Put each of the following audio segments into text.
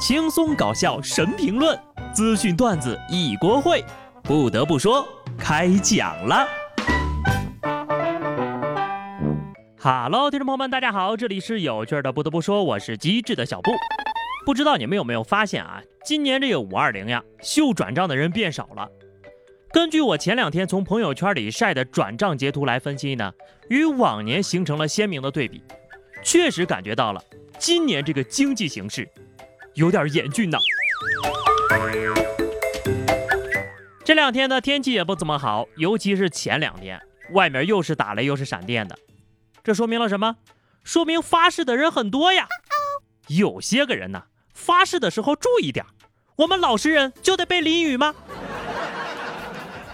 轻松搞笑神评论，资讯段子一锅烩。不得不说，开讲了。Hello，听众朋友们，大家好，这里是有趣的。不得不说，我是机智的小布。不知道你们有没有发现啊？今年这个五二零呀，秀转账的人变少了。根据我前两天从朋友圈里晒的转账截图来分析呢，与往年形成了鲜明的对比，确实感觉到了今年这个经济形势。有点严峻呐。这两天呢，天气也不怎么好，尤其是前两天，外面又是打雷又是闪电的。这说明了什么？说明发誓的人很多呀。有些个人呢，发誓的时候注意点。我们老实人就得被淋雨吗？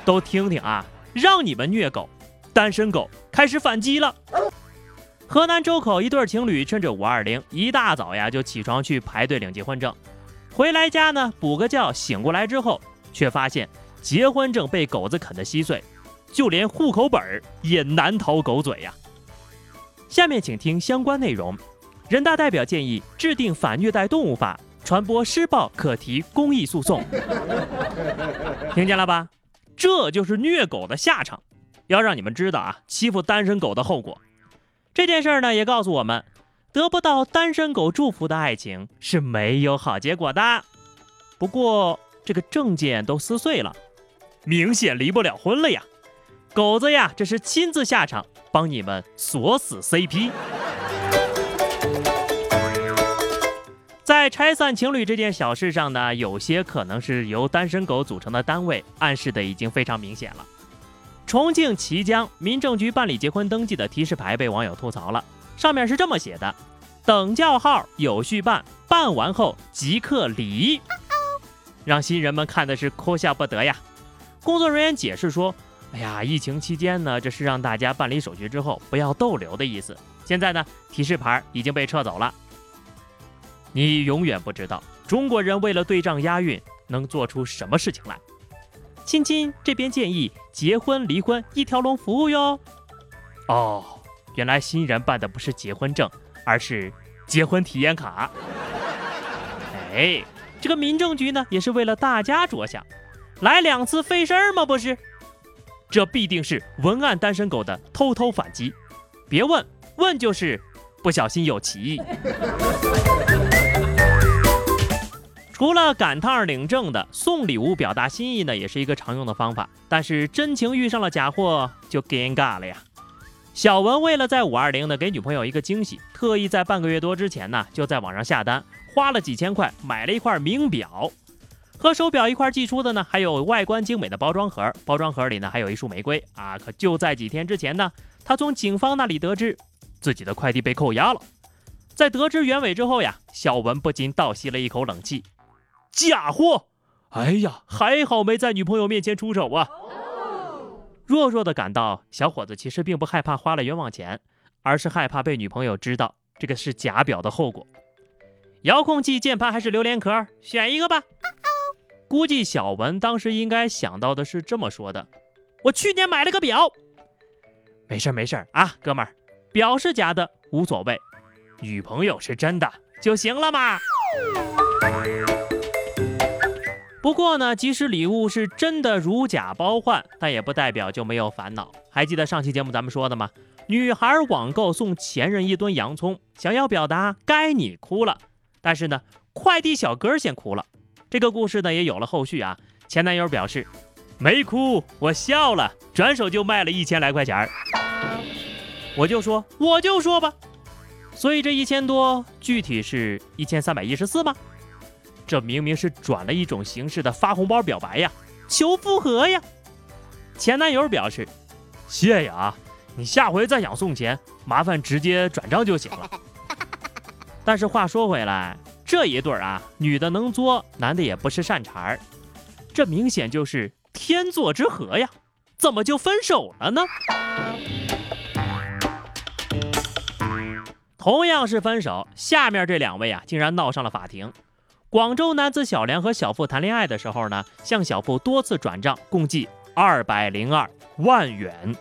都听听啊，让你们虐狗，单身狗开始反击了。河南周口一对情侣趁着五二零一大早呀就起床去排队领结婚证，回来家呢补个觉，醒过来之后却发现结婚证被狗子啃得稀碎，就连户口本儿也难逃狗嘴呀。下面请听相关内容：人大代表建议制定反虐待动物法，传播施暴可提公益诉讼。听见了吧？这就是虐狗的下场，要让你们知道啊，欺负单身狗的后果。这件事儿呢，也告诉我们，得不到单身狗祝福的爱情是没有好结果的。不过，这个证件都撕碎了，明显离不了婚了呀。狗子呀，这是亲自下场帮你们锁死 CP。在拆散情侣这件小事上呢，有些可能是由单身狗组成的单位，暗示的已经非常明显了。重庆綦江民政局办理结婚登记的提示牌被网友吐槽了，上面是这么写的：“等叫号，有序办，办完后即刻离。”让新人们看的是哭笑不得呀。工作人员解释说：“哎呀，疫情期间呢，这是让大家办理手续之后不要逗留的意思。现在呢，提示牌已经被撤走了。”你永远不知道中国人为了对仗押韵能做出什么事情来。亲亲，这边建议结婚离婚一条龙服务哟。哦，原来新人办的不是结婚证，而是结婚体验卡。哎，这个民政局呢，也是为了大家着想，来两次费事儿吗？不是，这必定是文案单身狗的偷偷反击。别问，问就是不小心有歧义。除了赶趟领证的送礼物表达心意呢，也是一个常用的方法。但是真情遇上了假货就尴尬了呀。小文为了在五二零呢给女朋友一个惊喜，特意在半个月多之前呢就在网上下单，花了几千块买了一块名表，和手表一块寄出的呢还有外观精美的包装盒，包装盒里呢还有一束玫瑰啊。可就在几天之前呢，他从警方那里得知自己的快递被扣押了。在得知原委之后呀，小文不禁倒吸了一口冷气。假货！哎呀，还好没在女朋友面前出手啊。弱弱的感到，小伙子其实并不害怕花了冤枉钱，而是害怕被女朋友知道这个是假表的后果。遥控器、键盘还是榴莲壳，选一个吧。估计小文当时应该想到的是这么说的：“我去年买了个表。”没事没事啊，哥们儿，表是假的无所谓，女朋友是真的就行了嘛。不过呢，即使礼物是真的如假包换，但也不代表就没有烦恼。还记得上期节目咱们说的吗？女孩网购送前任一吨洋葱，想要表达该你哭了，但是呢，快递小哥先哭了。这个故事呢也有了后续啊。前男友表示没哭，我笑了，转手就卖了一千来块钱儿我就说，我就说吧，所以这一千多，具体是一千三百一十四吗？这明明是转了一种形式的发红包表白呀，求复合呀！前男友表示：“谢谢啊，你下回再想送钱，麻烦直接转账就行了。”但是话说回来，这一对儿啊，女的能作，男的也不是善茬儿，这明显就是天作之合呀！怎么就分手了呢？同样是分手，下面这两位啊，竟然闹上了法庭。广州男子小梁和小付谈恋爱的时候呢，向小付多次转账，共计二百零二万元。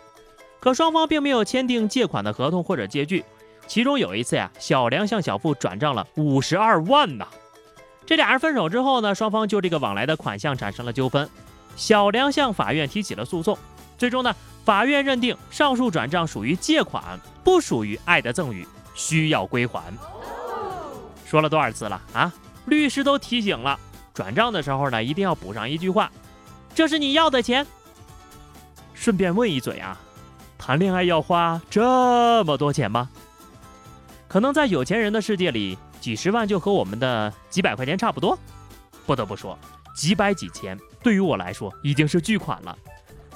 可双方并没有签订借款的合同或者借据。其中有一次呀，小梁向小付转账了五十二万呐。这俩人分手之后呢，双方就这个往来的款项产生了纠纷，小梁向法院提起了诉讼。最终呢，法院认定上述转账属于借款，不属于爱的赠与，需要归还。说了多少次了啊？律师都提醒了，转账的时候呢，一定要补上一句话：“这是你要的钱。”顺便问一嘴啊，谈恋爱要花这么多钱吗？可能在有钱人的世界里，几十万就和我们的几百块钱差不多。不得不说，几百几千对于我来说已经是巨款了。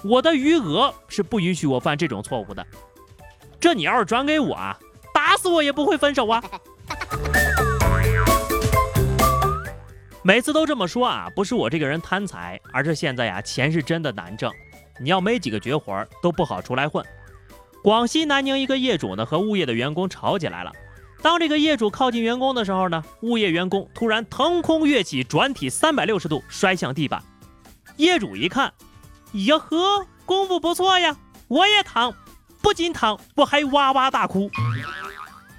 我的余额是不允许我犯这种错误的。这你要是转给我啊，打死我也不会分手啊！每次都这么说啊，不是我这个人贪财，而是现在呀，钱是真的难挣。你要没几个绝活都不好出来混。广西南宁一个业主呢和物业的员工吵起来了。当这个业主靠近员工的时候呢，物业员工突然腾空跃起，转体三百六十度摔向地板。业主一看，呀呵，功夫不错呀，我也躺，不仅躺，我还哇哇大哭。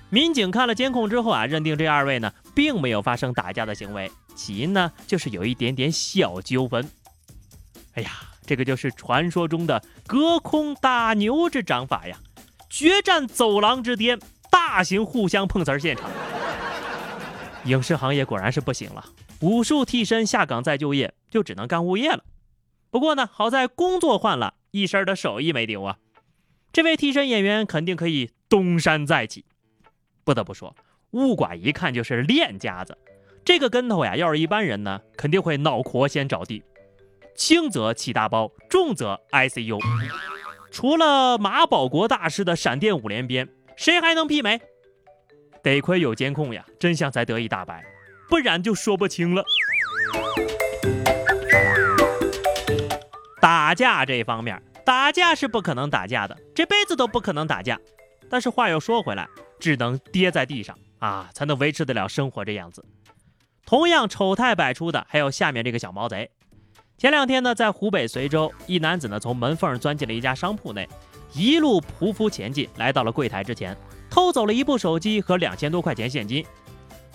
民警看了监控之后啊，认定这二位呢并没有发生打架的行为，起因呢就是有一点点小纠纷。哎呀。这个就是传说中的隔空打牛之掌法呀！决战走廊之巅，大型互相碰瓷儿现场。影视行业果然是不行了，武术替身下岗再就业，就只能干物业了。不过呢，好在工作换了，一身的手艺没丢啊。这位替身演员肯定可以东山再起。不得不说，物管一看就是练家子，这个跟头呀，要是一般人呢，肯定会脑壳先着地。轻则起大包，重则 ICU。除了马保国大师的闪电五连鞭，谁还能媲美？得亏有监控呀，真相才得以大白，不然就说不清了。打架这方面，打架是不可能打架的，这辈子都不可能打架。但是话又说回来，只能跌在地上啊，才能维持得了生活这样子。同样丑态百出的，还有下面这个小毛贼。前两天呢，在湖北随州，一男子呢从门缝钻进了一家商铺内，一路匍匐前进，来到了柜台之前，偷走了一部手机和两千多块钱现金。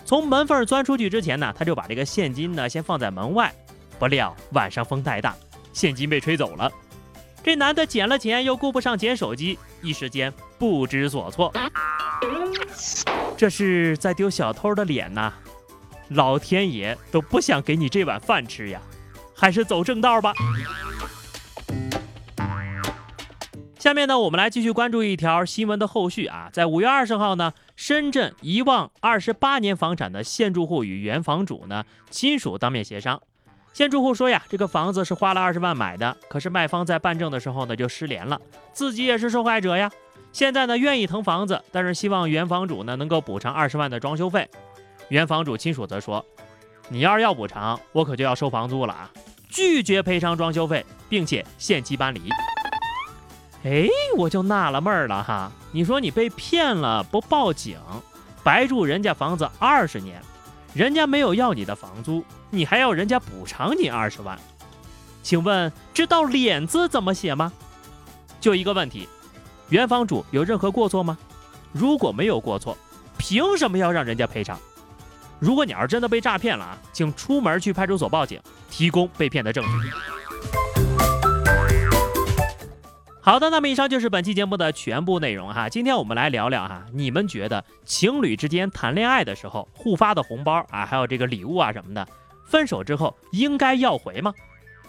从门缝钻出去之前呢，他就把这个现金呢先放在门外。不料晚上风太大，现金被吹走了。这男的捡了钱，又顾不上捡手机，一时间不知所措。这是在丢小偷的脸呐！老天爷都不想给你这碗饭吃呀！还是走正道吧。下面呢，我们来继续关注一条新闻的后续啊。在五月二十号呢，深圳一望二十八年房产的现住户与原房主呢亲属当面协商。现住户说呀，这个房子是花了二十万买的，可是卖方在办证的时候呢就失联了，自己也是受害者呀。现在呢愿意腾房子，但是希望原房主呢能够补偿二十万的装修费。原房主亲属则说，你要是要补偿，我可就要收房租了啊。拒绝赔偿装修费，并且限期搬离。哎，我就纳了闷儿了哈，你说你被骗了不报警，白住人家房子二十年，人家没有要你的房租，你还要人家补偿你二十万？请问知道脸字怎么写吗？就一个问题，原房主有任何过错吗？如果没有过错，凭什么要让人家赔偿？如果你要是真的被诈骗了啊，请出门去派出所报警，提供被骗的证据。好的，那么以上就是本期节目的全部内容哈。今天我们来聊聊哈，你们觉得情侣之间谈恋爱的时候互发的红包啊，还有这个礼物啊什么的，分手之后应该要回吗？